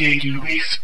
DJ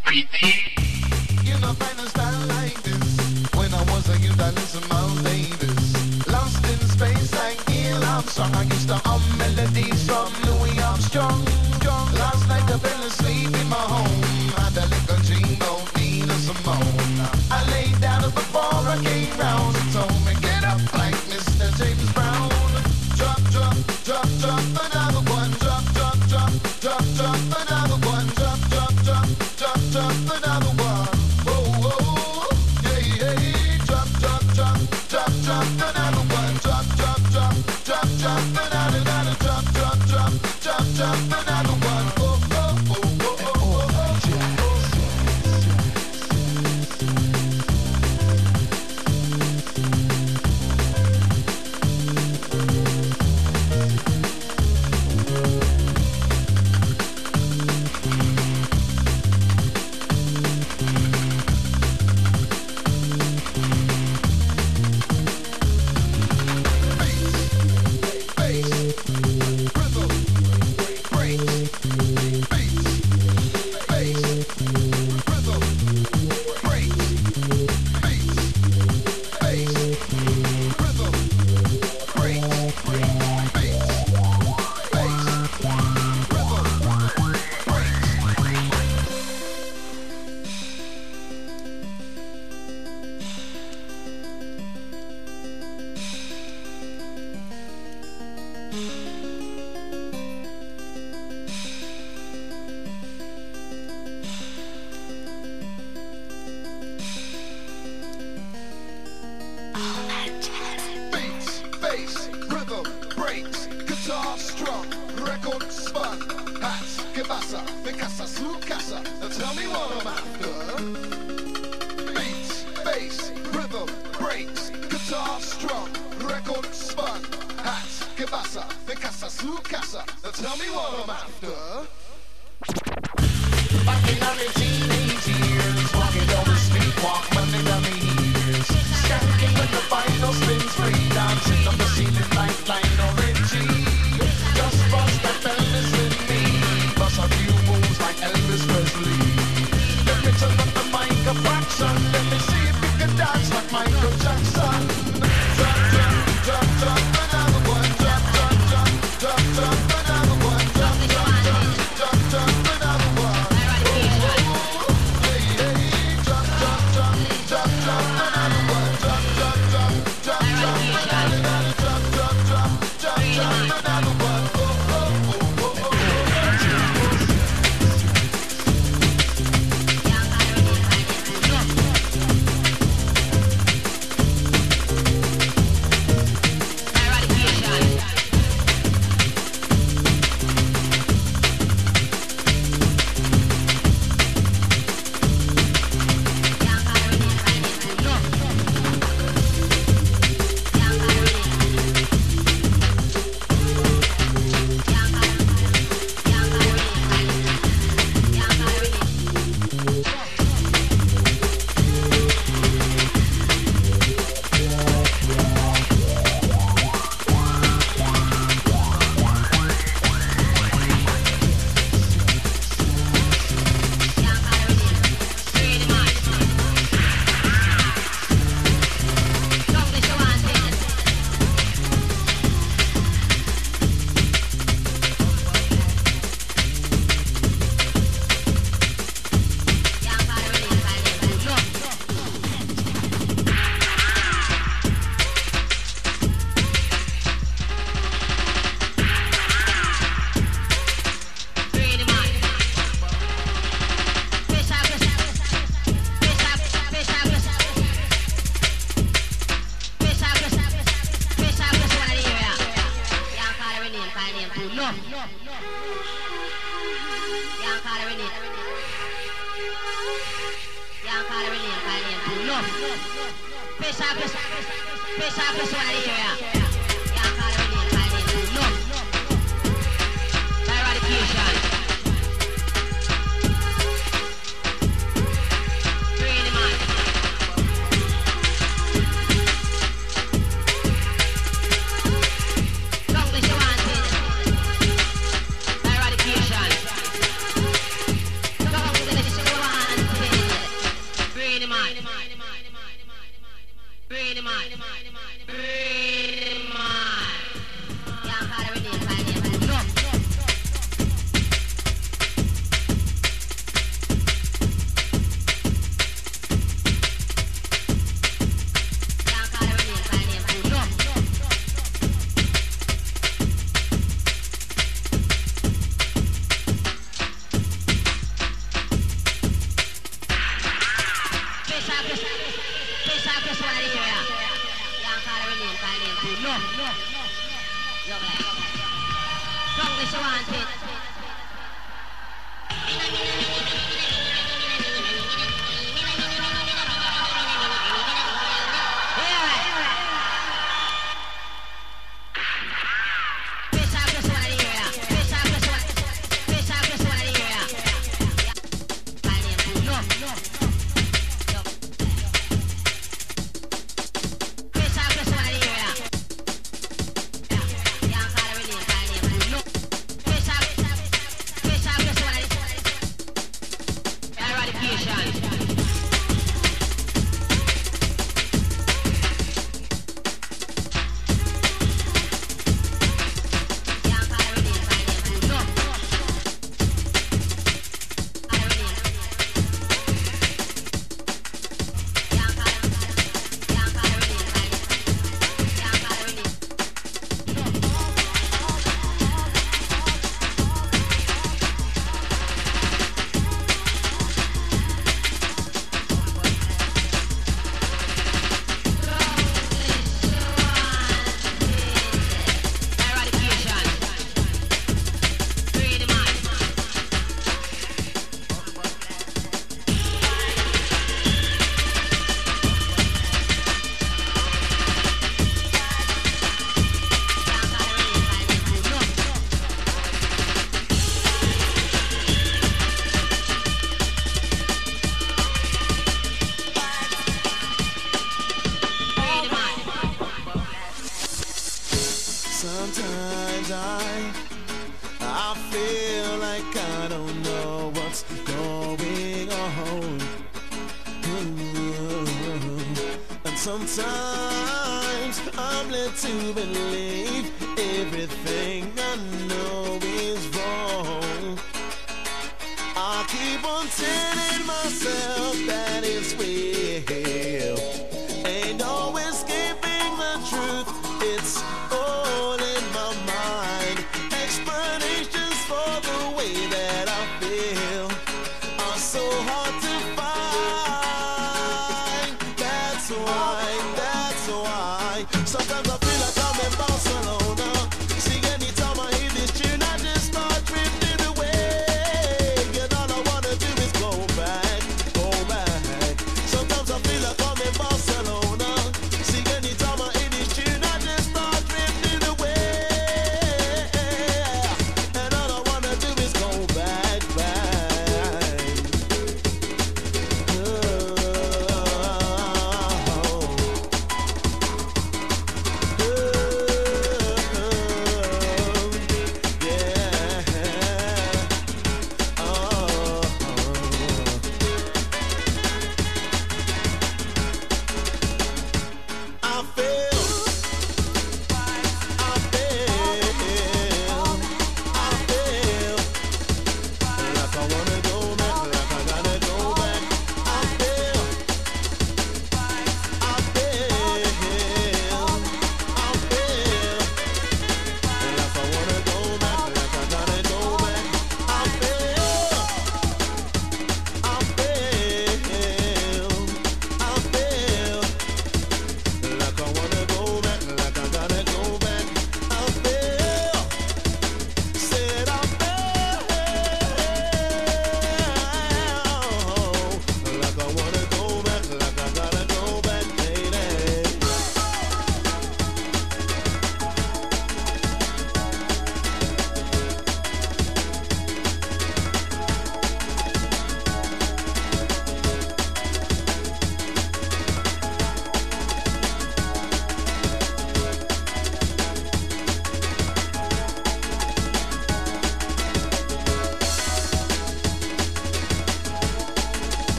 要不然要不然要不然让我们小安去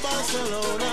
Barcelona.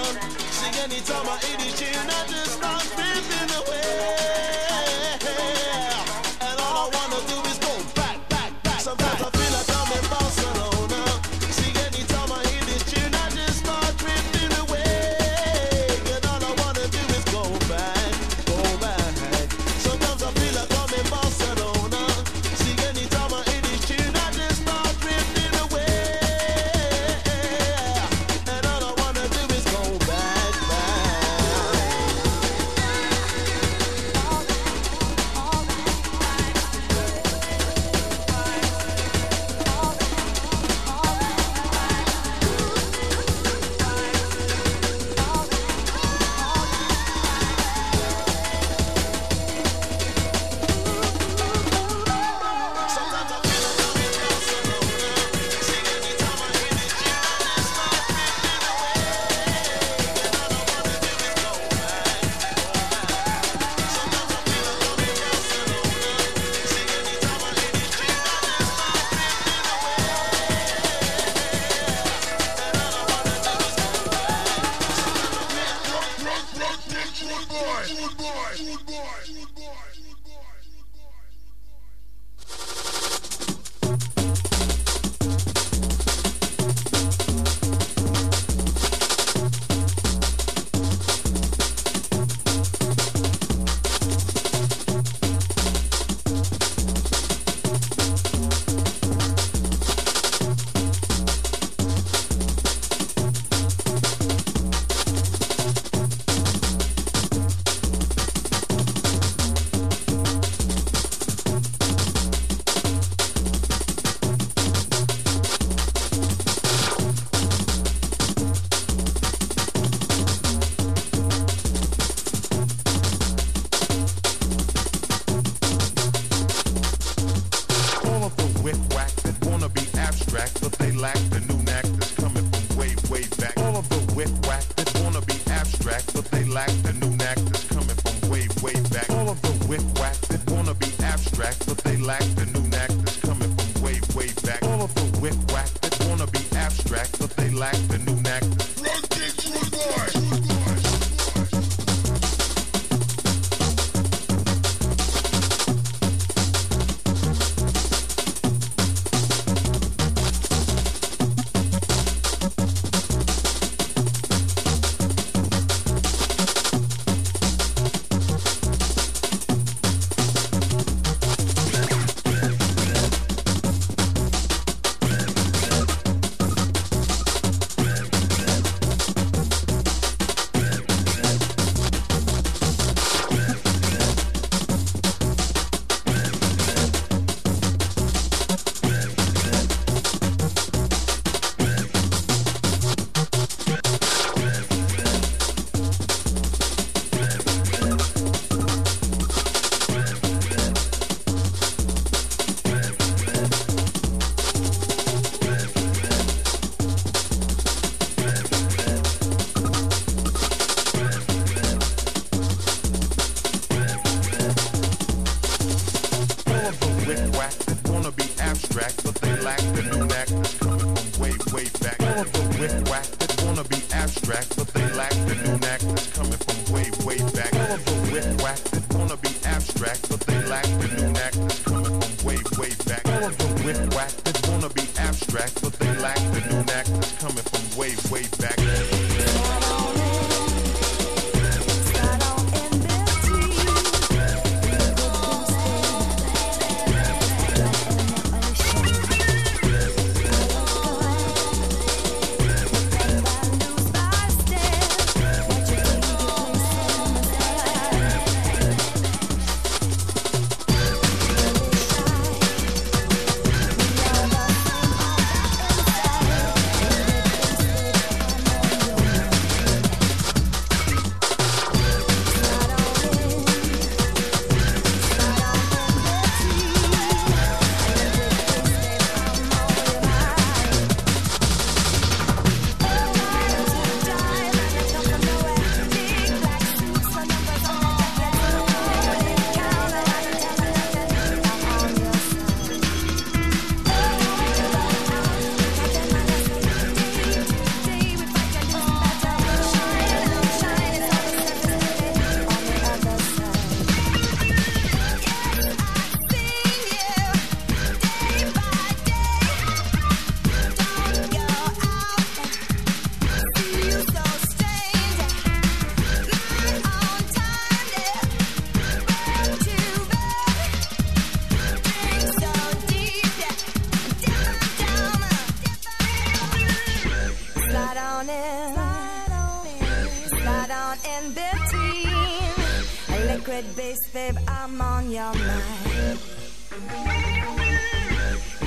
Liquid base, babe, I'm on your mind.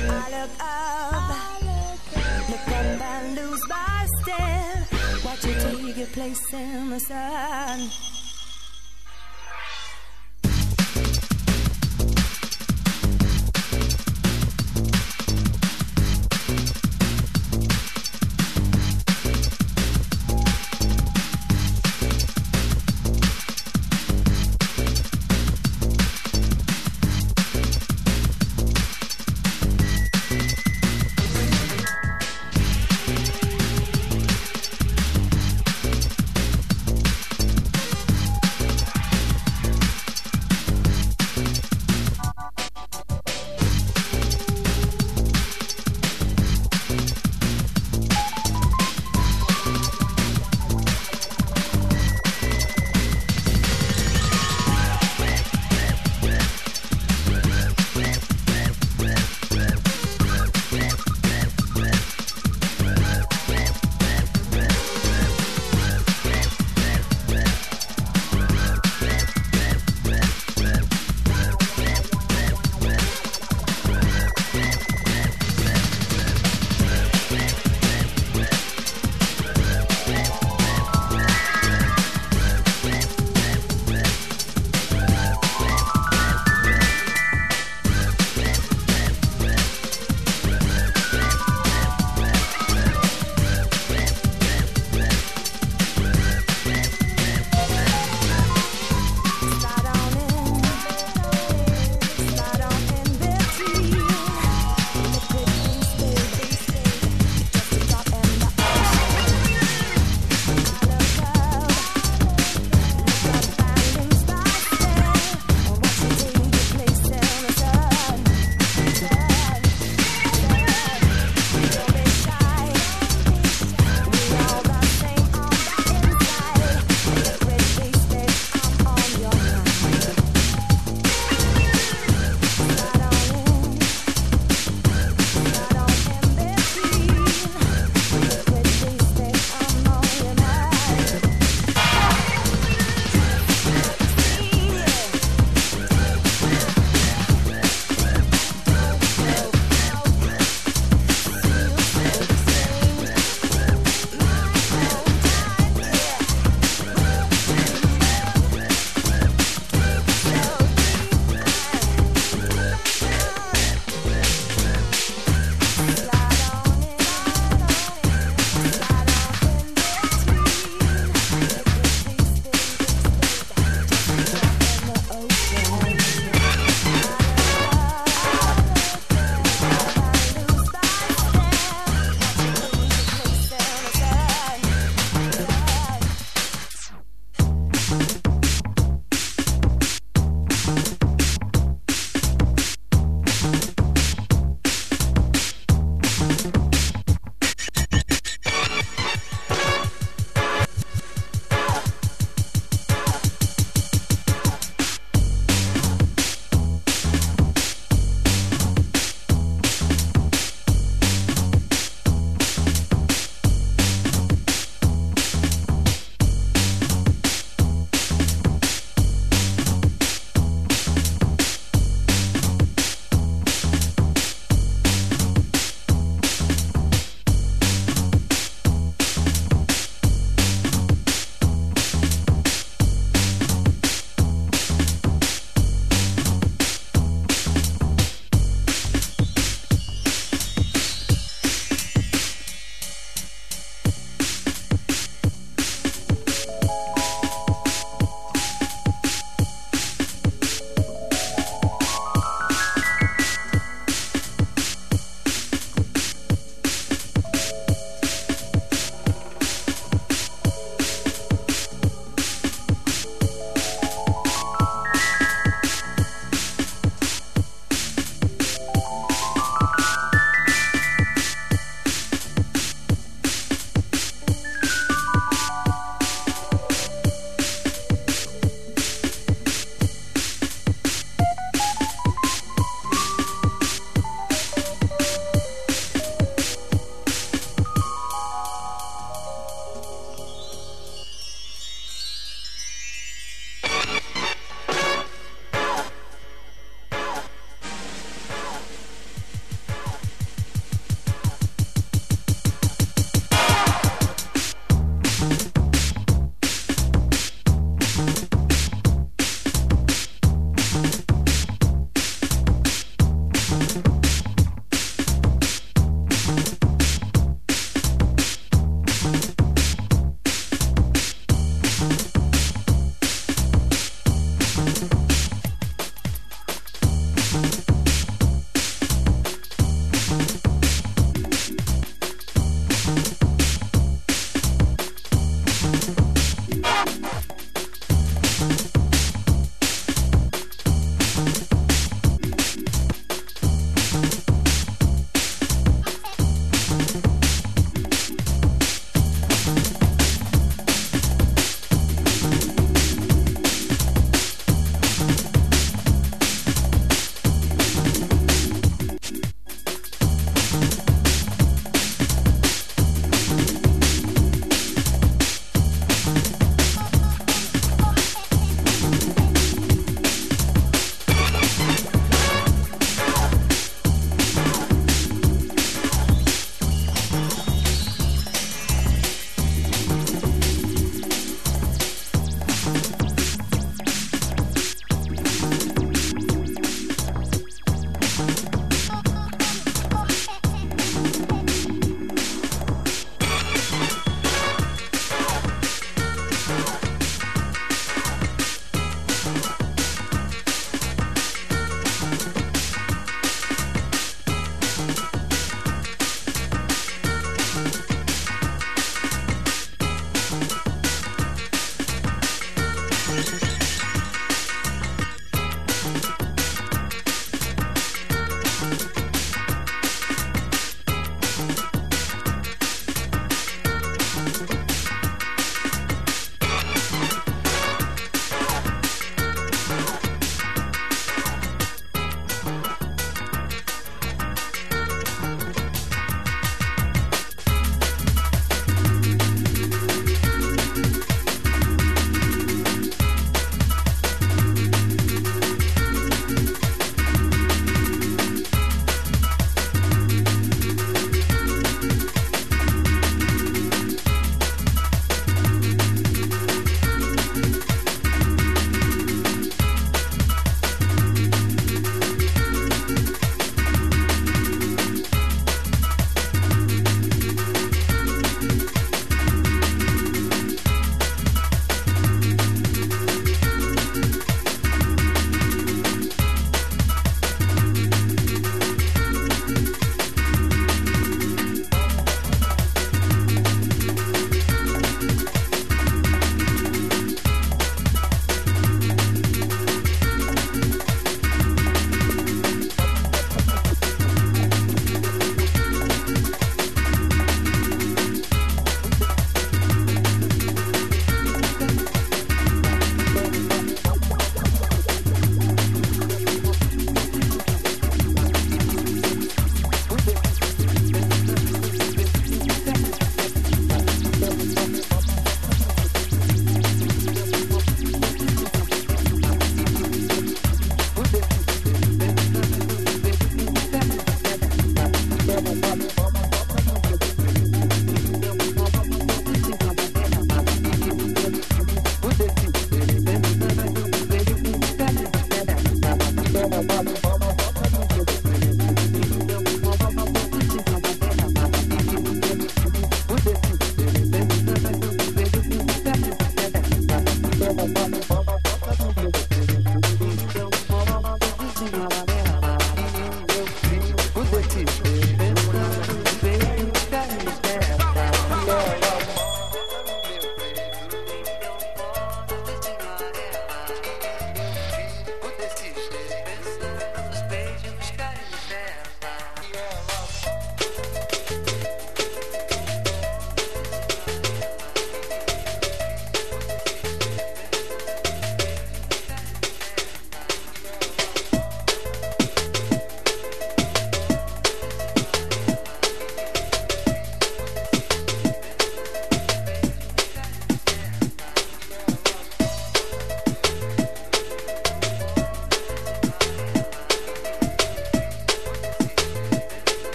I look up, look up and lose my step. Watch you take your place in the sun.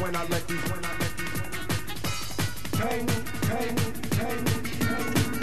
When I let these, when I let these, when I let these, hang, hang, hang, dangerous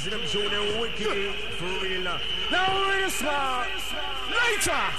see them show them wicked eh? for real. Now, real smart. Later.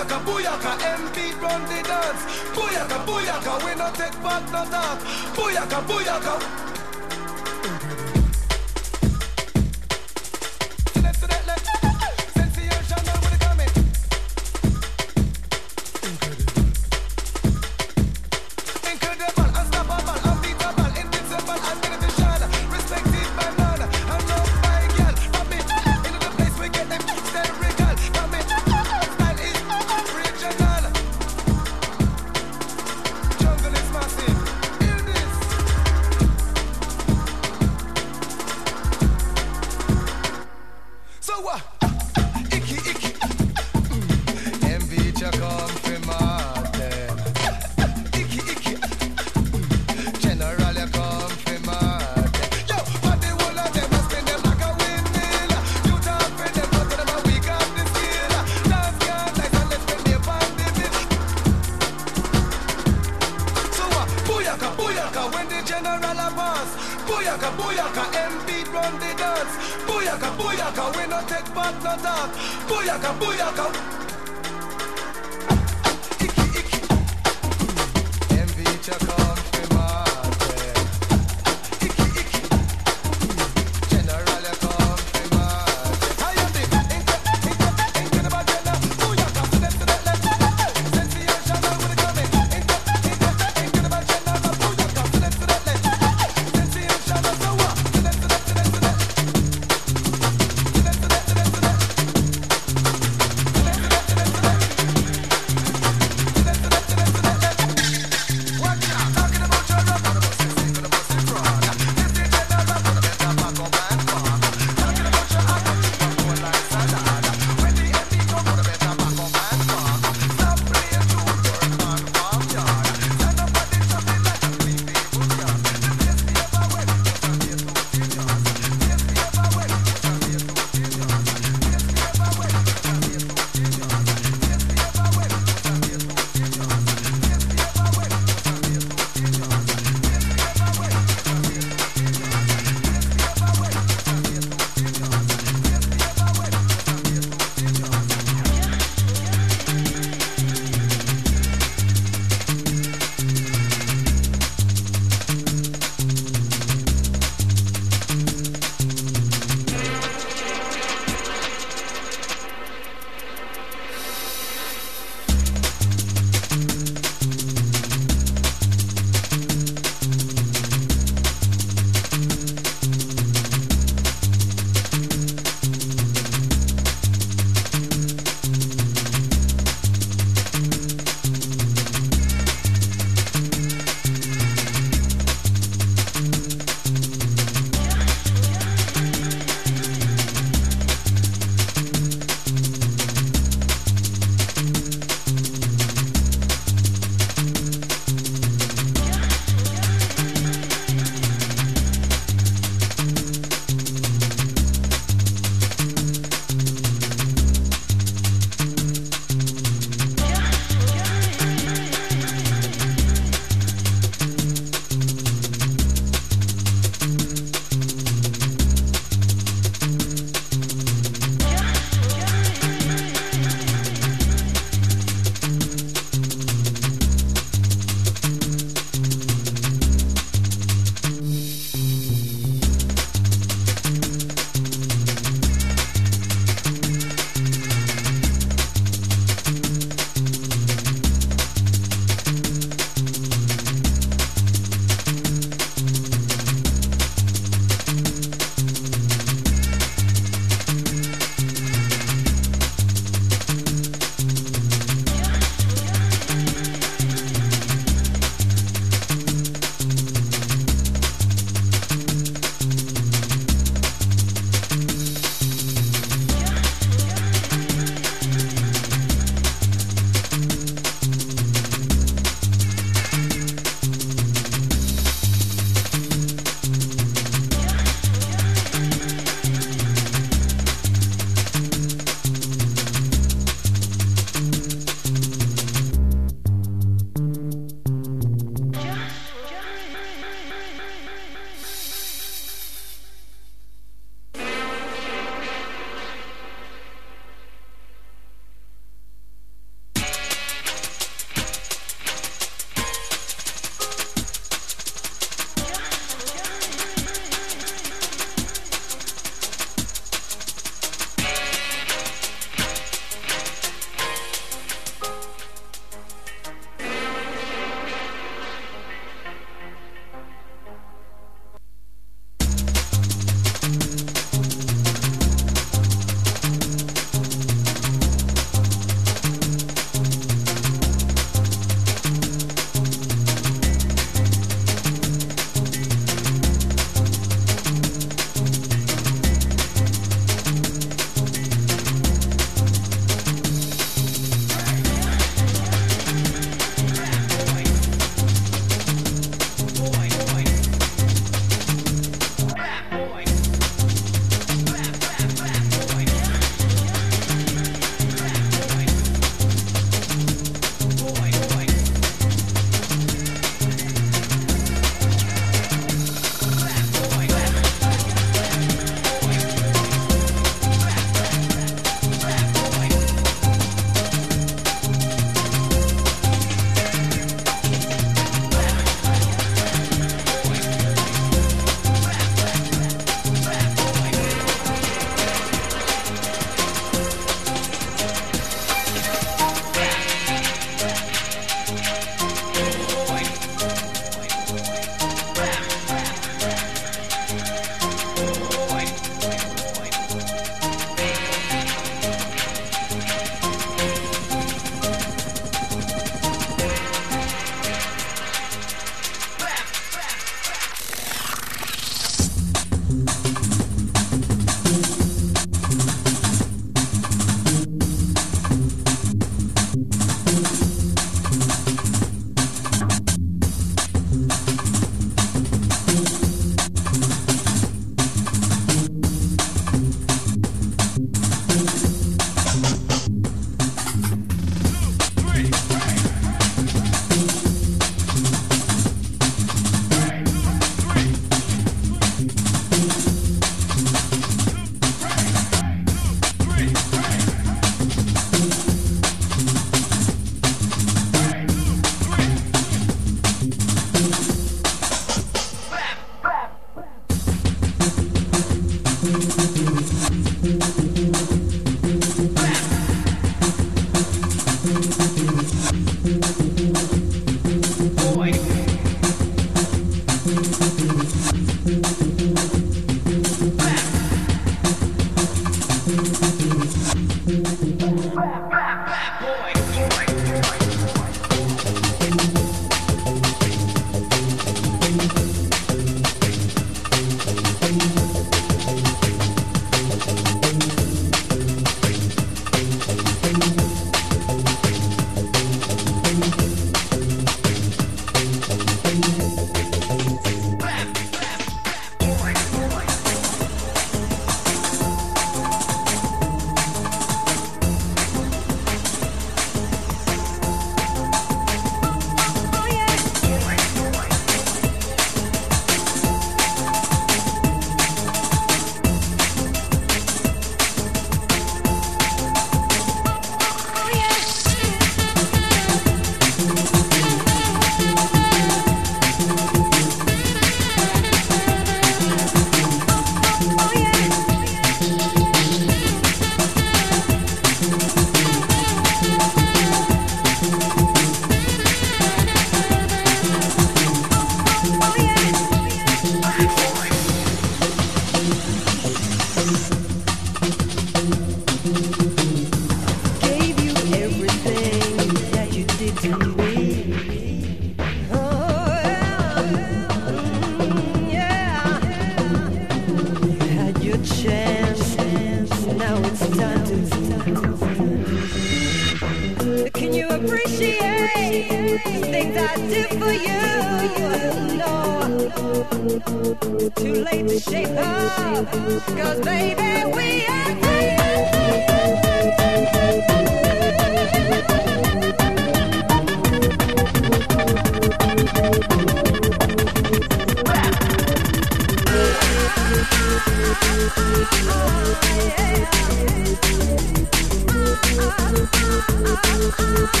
Can you